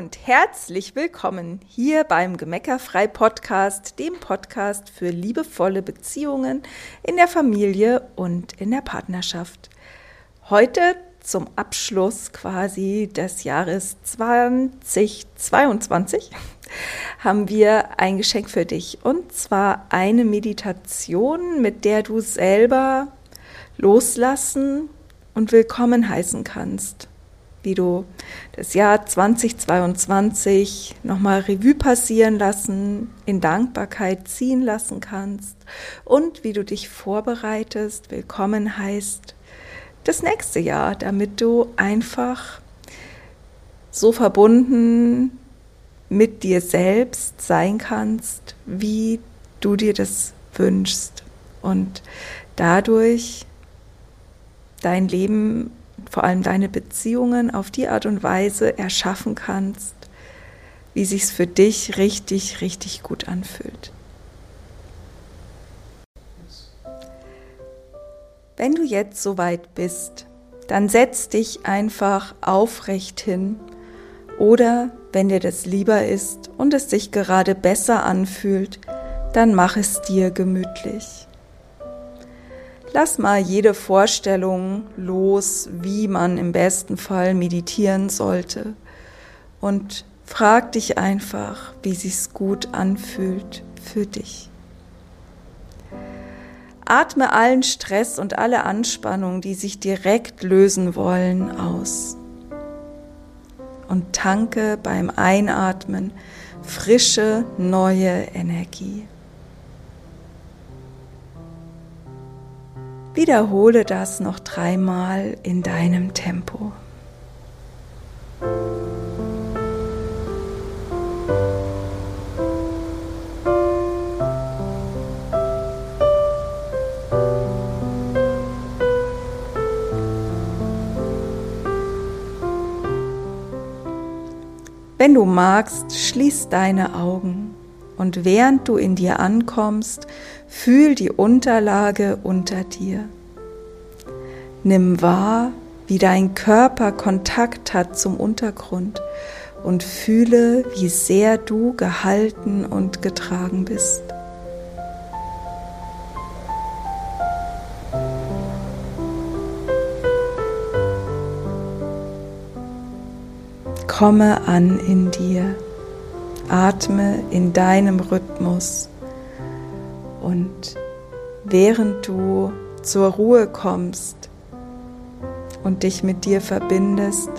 und herzlich willkommen hier beim Gemeckerfrei Podcast, dem Podcast für liebevolle Beziehungen in der Familie und in der Partnerschaft. Heute zum Abschluss quasi des Jahres 2022 haben wir ein Geschenk für dich und zwar eine Meditation, mit der du selber loslassen und willkommen heißen kannst wie du das Jahr 2022 nochmal Revue passieren lassen, in Dankbarkeit ziehen lassen kannst und wie du dich vorbereitest, willkommen heißt das nächste Jahr, damit du einfach so verbunden mit dir selbst sein kannst, wie du dir das wünschst. Und dadurch dein Leben vor allem deine Beziehungen auf die Art und Weise erschaffen kannst, wie sich's für dich richtig, richtig gut anfühlt. Wenn du jetzt soweit bist, dann setz dich einfach aufrecht hin oder wenn dir das lieber ist und es sich gerade besser anfühlt, dann mach es dir gemütlich. Lass mal jede Vorstellung los, wie man im besten Fall meditieren sollte und frag dich einfach, wie sich's gut anfühlt für dich. Atme allen Stress und alle Anspannung, die sich direkt lösen wollen, aus. Und tanke beim Einatmen frische, neue Energie. Wiederhole das noch dreimal in deinem Tempo. Wenn du magst, schließ deine Augen und während du in dir ankommst, fühl die Unterlage unter dir. Nimm wahr, wie dein Körper Kontakt hat zum Untergrund und fühle, wie sehr du gehalten und getragen bist. Komme an in dir. Atme in deinem Rhythmus und während du zur Ruhe kommst und dich mit dir verbindest,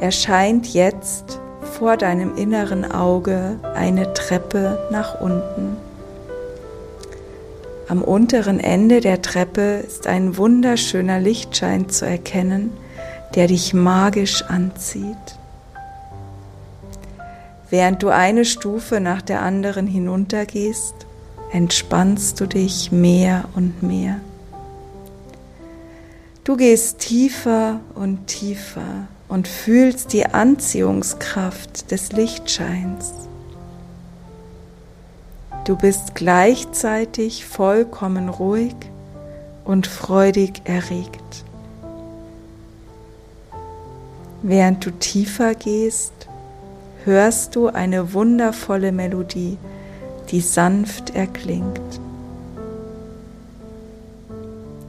erscheint jetzt vor deinem inneren Auge eine Treppe nach unten. Am unteren Ende der Treppe ist ein wunderschöner Lichtschein zu erkennen, der dich magisch anzieht. Während du eine Stufe nach der anderen hinuntergehst, entspannst du dich mehr und mehr. Du gehst tiefer und tiefer und fühlst die Anziehungskraft des Lichtscheins. Du bist gleichzeitig vollkommen ruhig und freudig erregt. Während du tiefer gehst, hörst du eine wundervolle Melodie, die sanft erklingt.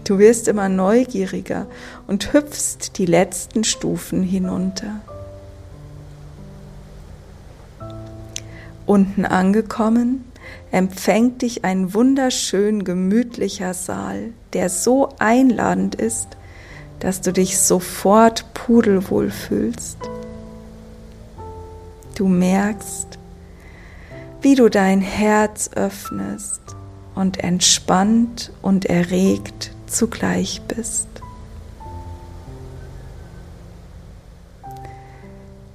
Du wirst immer neugieriger und hüpfst die letzten Stufen hinunter. Unten angekommen, empfängt dich ein wunderschön gemütlicher Saal, der so einladend ist, dass du dich sofort pudelwohl fühlst. Du merkst, wie du dein Herz öffnest und entspannt und erregt zugleich bist.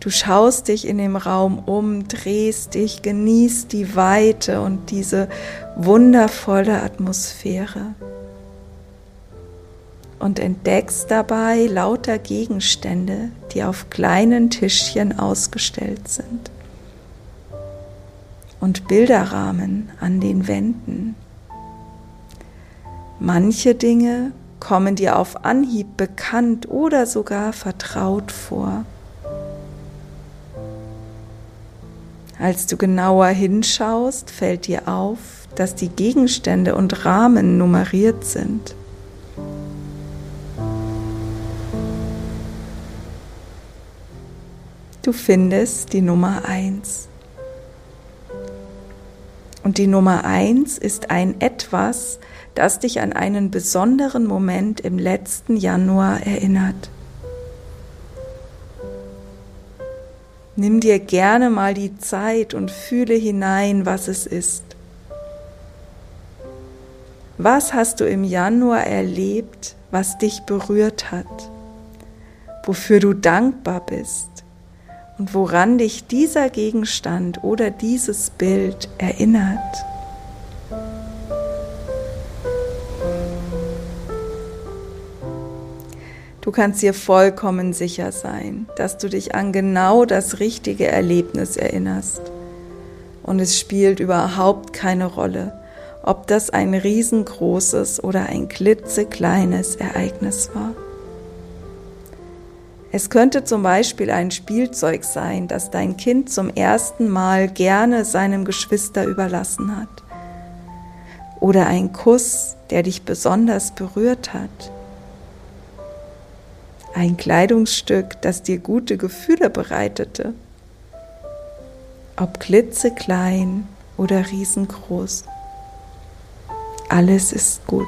Du schaust dich in dem Raum um, drehst dich, genießt die Weite und diese wundervolle Atmosphäre und entdeckst dabei lauter Gegenstände, die auf kleinen Tischchen ausgestellt sind und Bilderrahmen an den Wänden. Manche Dinge kommen dir auf Anhieb bekannt oder sogar vertraut vor. Als du genauer hinschaust, fällt dir auf, dass die Gegenstände und Rahmen nummeriert sind. Du findest die Nummer 1. Und die Nummer 1 ist ein etwas, das dich an einen besonderen Moment im letzten Januar erinnert. Nimm dir gerne mal die Zeit und fühle hinein, was es ist. Was hast du im Januar erlebt, was dich berührt hat, wofür du dankbar bist und woran dich dieser Gegenstand oder dieses Bild erinnert? Du kannst dir vollkommen sicher sein, dass du dich an genau das richtige Erlebnis erinnerst. Und es spielt überhaupt keine Rolle, ob das ein riesengroßes oder ein klitzekleines Ereignis war. Es könnte zum Beispiel ein Spielzeug sein, das dein Kind zum ersten Mal gerne seinem Geschwister überlassen hat. Oder ein Kuss, der dich besonders berührt hat ein Kleidungsstück, das dir gute Gefühle bereitete, ob klitzeklein oder riesengroß. Alles ist gut.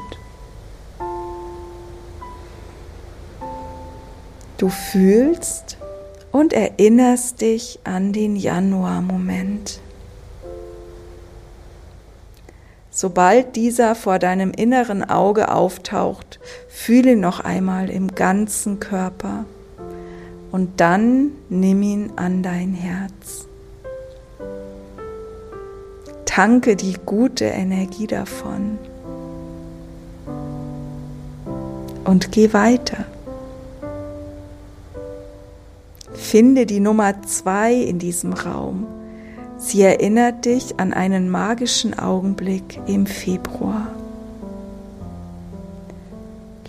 Du fühlst und erinnerst dich an den Januar-Moment. Sobald dieser vor deinem inneren Auge auftaucht, fühle noch einmal im ganzen Körper und dann nimm ihn an dein Herz. Tanke die gute Energie davon und geh weiter. Finde die Nummer zwei in diesem Raum Sie erinnert dich an einen magischen Augenblick im Februar.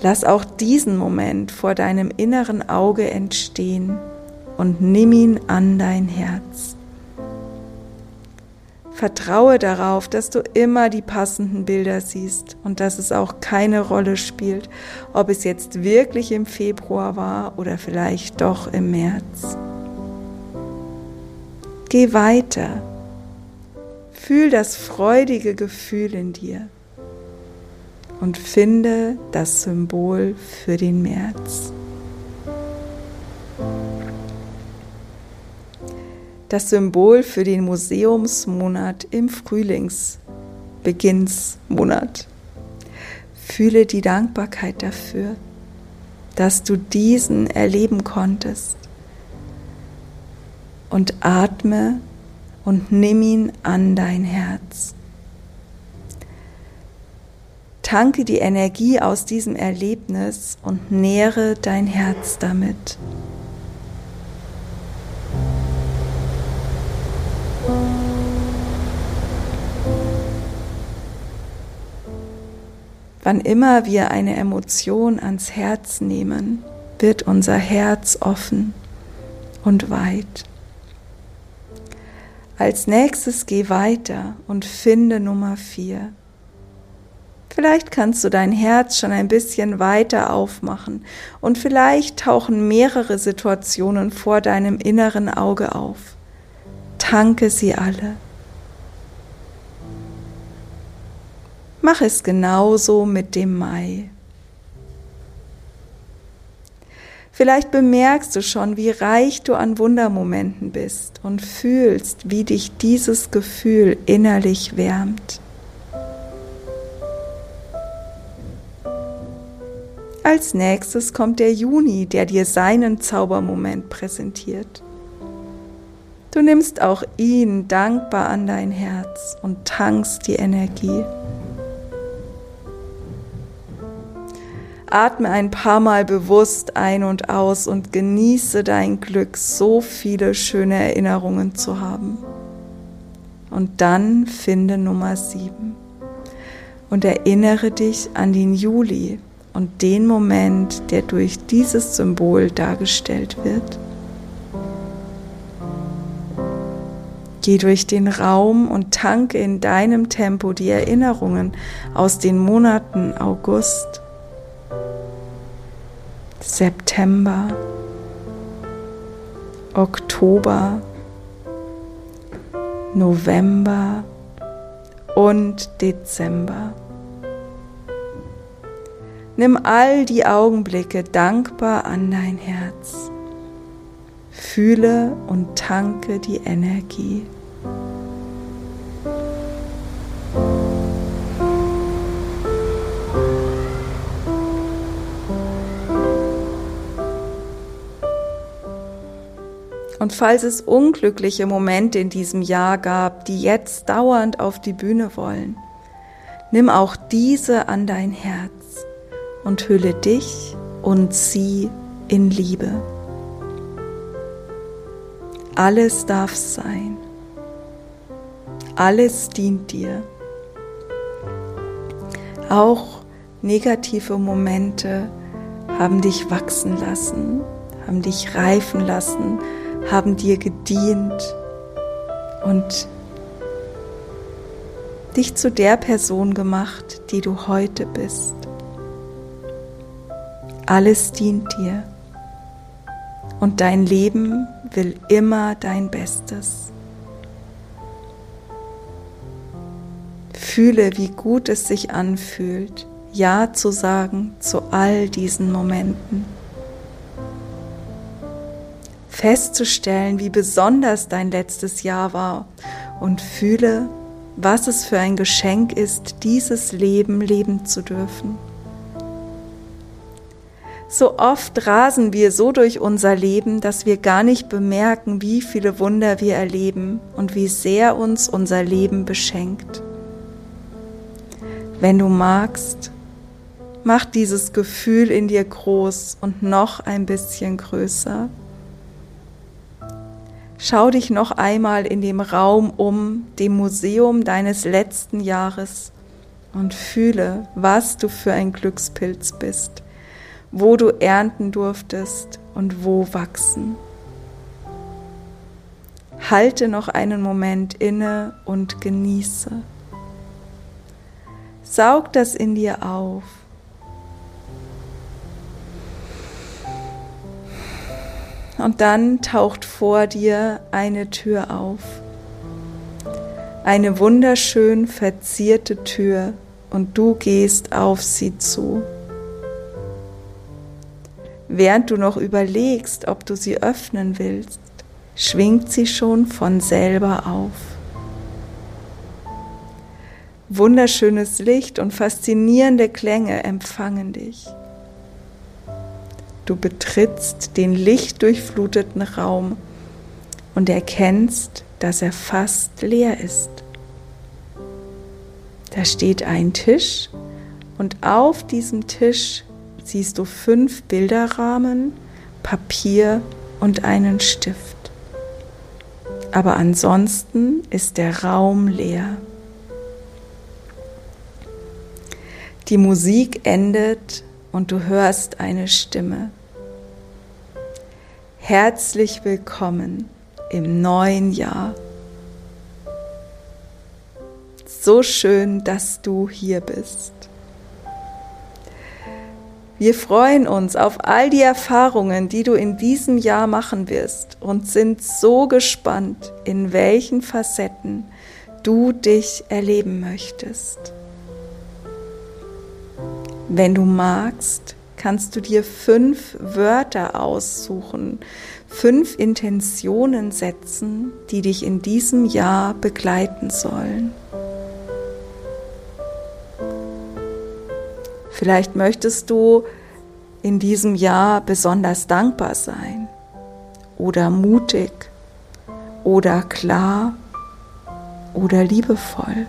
Lass auch diesen Moment vor deinem inneren Auge entstehen und nimm ihn an dein Herz. Vertraue darauf, dass du immer die passenden Bilder siehst und dass es auch keine Rolle spielt, ob es jetzt wirklich im Februar war oder vielleicht doch im März. Geh weiter. Fühl das freudige Gefühl in dir und finde das Symbol für den März. Das Symbol für den Museumsmonat im Frühlingsbeginnsmonat. Fühle die Dankbarkeit dafür, dass du diesen erleben konntest und atme und nimm ihn an dein Herz. Tanke die Energie aus diesem Erlebnis und nähre dein Herz damit. Wann immer wir eine Emotion ans Herz nehmen, wird unser Herz offen und weit. Als nächstes geh weiter und finde Nummer vier. Vielleicht kannst du dein Herz schon ein bisschen weiter aufmachen und vielleicht tauchen mehrere Situationen vor deinem inneren Auge auf. Tanke sie alle. Mach es genauso mit dem Mai. Vielleicht bemerkst du schon, wie reich du an Wundermomenten bist und fühlst, wie dich dieses Gefühl innerlich wärmt. Als nächstes kommt der Juni, der dir seinen Zaubermoment präsentiert. Du nimmst auch ihn dankbar an dein Herz und tankst die Energie. Atme ein paar Mal bewusst ein und aus und genieße dein Glück, so viele schöne Erinnerungen zu haben. Und dann finde Nummer sieben und erinnere dich an den Juli und den Moment, der durch dieses Symbol dargestellt wird. Geh durch den Raum und tanke in deinem Tempo die Erinnerungen aus den Monaten August, September, Oktober, November und Dezember. Nimm all die Augenblicke dankbar an dein Herz. Fühle und tanke die Energie. Und falls es unglückliche Momente in diesem Jahr gab, die jetzt dauernd auf die Bühne wollen, nimm auch diese an dein Herz und hülle dich und sie in Liebe. Alles darf sein. Alles dient dir. Auch negative Momente haben dich wachsen lassen, haben dich reifen lassen, haben dir gedient und dich zu der Person gemacht, die du heute bist. Alles dient dir und dein Leben will immer dein Bestes. Fühle, wie gut es sich anfühlt, Ja zu sagen zu all diesen Momenten. Festzustellen, wie besonders dein letztes Jahr war und fühle, was es für ein Geschenk ist, dieses Leben leben zu dürfen. So oft rasen wir so durch unser Leben, dass wir gar nicht bemerken, wie viele Wunder wir erleben und wie sehr uns unser Leben beschenkt. Wenn du magst, mach dieses Gefühl in dir groß und noch ein bisschen größer. Schau dich noch einmal in dem Raum um, dem Museum deines letzten Jahres und fühle, was du für ein Glückspilz bist wo du ernten durftest und wo wachsen. Halte noch einen Moment inne und genieße. Saug das in dir auf. Und dann taucht vor dir eine Tür auf. Eine wunderschön verzierte Tür und du gehst auf sie zu während du noch überlegst, ob du sie öffnen willst, schwingt sie schon von selber auf. Wunderschönes Licht und faszinierende Klänge empfangen dich. Du betrittst den lichtdurchfluteten Raum und erkennst, dass er fast leer ist. Da steht ein Tisch und auf diesem Tisch siehst du fünf Bilderrahmen, Papier und einen Stift. Aber ansonsten ist der Raum leer. Die Musik endet und du hörst eine Stimme. Herzlich willkommen im neuen Jahr. So schön, dass du hier bist. Wir freuen uns auf all die Erfahrungen, die du in diesem Jahr machen wirst und sind so gespannt, in welchen Facetten du dich erleben möchtest. Wenn du magst, kannst du dir fünf Wörter aussuchen, fünf Intentionen setzen, die dich in diesem Jahr begleiten sollen. Vielleicht möchtest du in diesem Jahr besonders dankbar sein oder mutig oder klar oder liebevoll.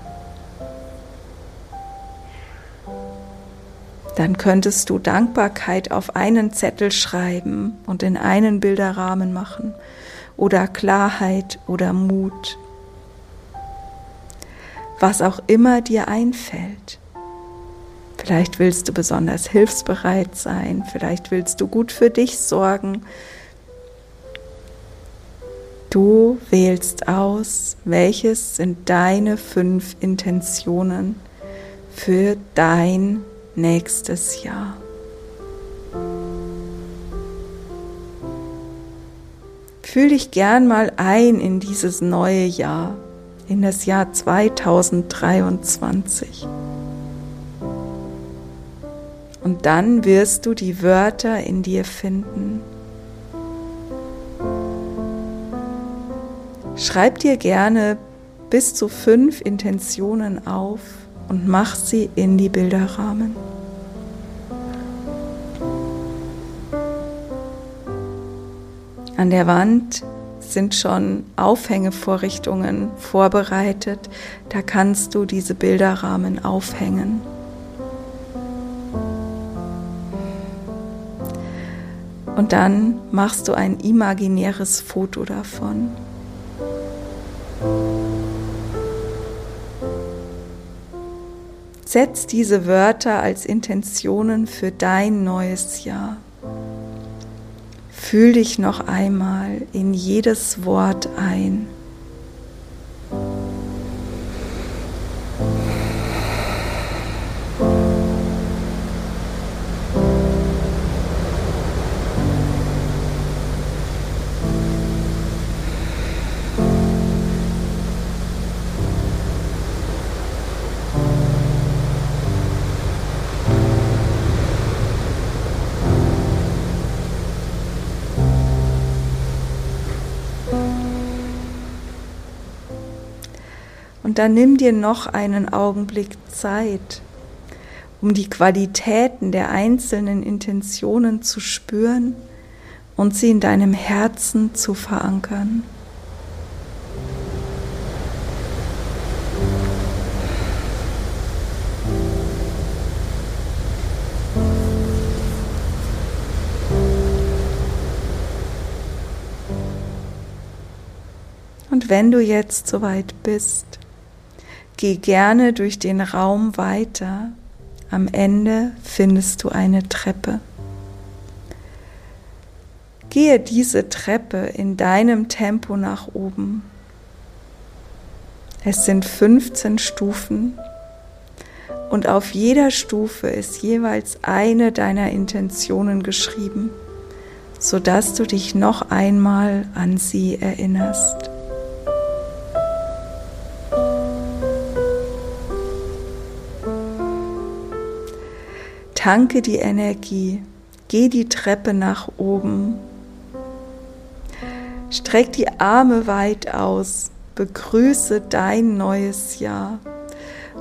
Dann könntest du Dankbarkeit auf einen Zettel schreiben und in einen Bilderrahmen machen oder Klarheit oder Mut. Was auch immer dir einfällt. Vielleicht willst du besonders hilfsbereit sein, vielleicht willst du gut für dich sorgen. Du wählst aus, welches sind deine fünf Intentionen für dein nächstes Jahr. Fühl dich gern mal ein in dieses neue Jahr, in das Jahr 2023. Und dann wirst du die Wörter in dir finden. Schreib dir gerne bis zu fünf Intentionen auf und mach sie in die Bilderrahmen. An der Wand sind schon Aufhängevorrichtungen vorbereitet. Da kannst du diese Bilderrahmen aufhängen. Und dann machst du ein imaginäres Foto davon. Setz diese Wörter als Intentionen für dein neues Jahr. Fühl dich noch einmal in jedes Wort ein. Dann nimm dir noch einen Augenblick Zeit, um die Qualitäten der einzelnen Intentionen zu spüren und sie in deinem Herzen zu verankern. Und wenn du jetzt soweit bist, Geh gerne durch den Raum weiter. Am Ende findest du eine Treppe. Gehe diese Treppe in deinem Tempo nach oben. Es sind 15 Stufen und auf jeder Stufe ist jeweils eine deiner Intentionen geschrieben, sodass du dich noch einmal an sie erinnerst. Tanke die Energie, geh die Treppe nach oben, streck die Arme weit aus, begrüße dein neues Jahr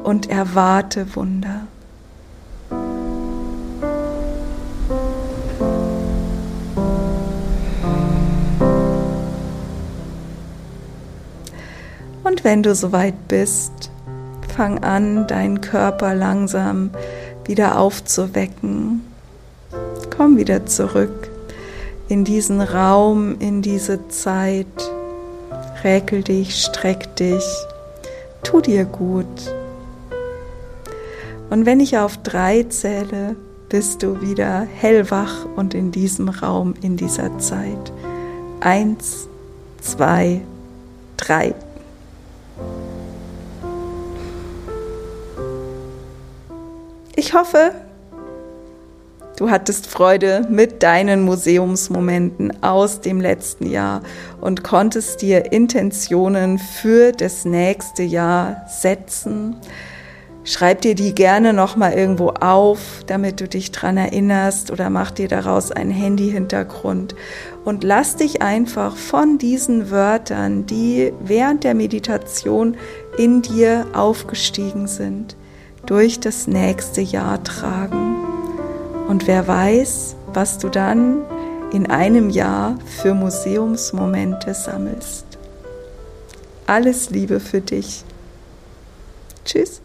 und erwarte Wunder. Und wenn du soweit bist, fang an, deinen Körper langsam zu wieder aufzuwecken. Komm wieder zurück in diesen Raum, in diese Zeit. Räkel dich, streck dich, tu dir gut. Und wenn ich auf drei zähle, bist du wieder hellwach und in diesem Raum, in dieser Zeit. Eins, zwei, drei. Hoffe, du hattest Freude mit deinen Museumsmomenten aus dem letzten Jahr und konntest dir Intentionen für das nächste Jahr setzen. Schreib dir die gerne nochmal irgendwo auf, damit du dich dran erinnerst oder mach dir daraus einen Handy-Hintergrund und lass dich einfach von diesen Wörtern, die während der Meditation in dir aufgestiegen sind, durch das nächste Jahr tragen. Und wer weiß, was du dann in einem Jahr für Museumsmomente sammelst. Alles Liebe für dich. Tschüss.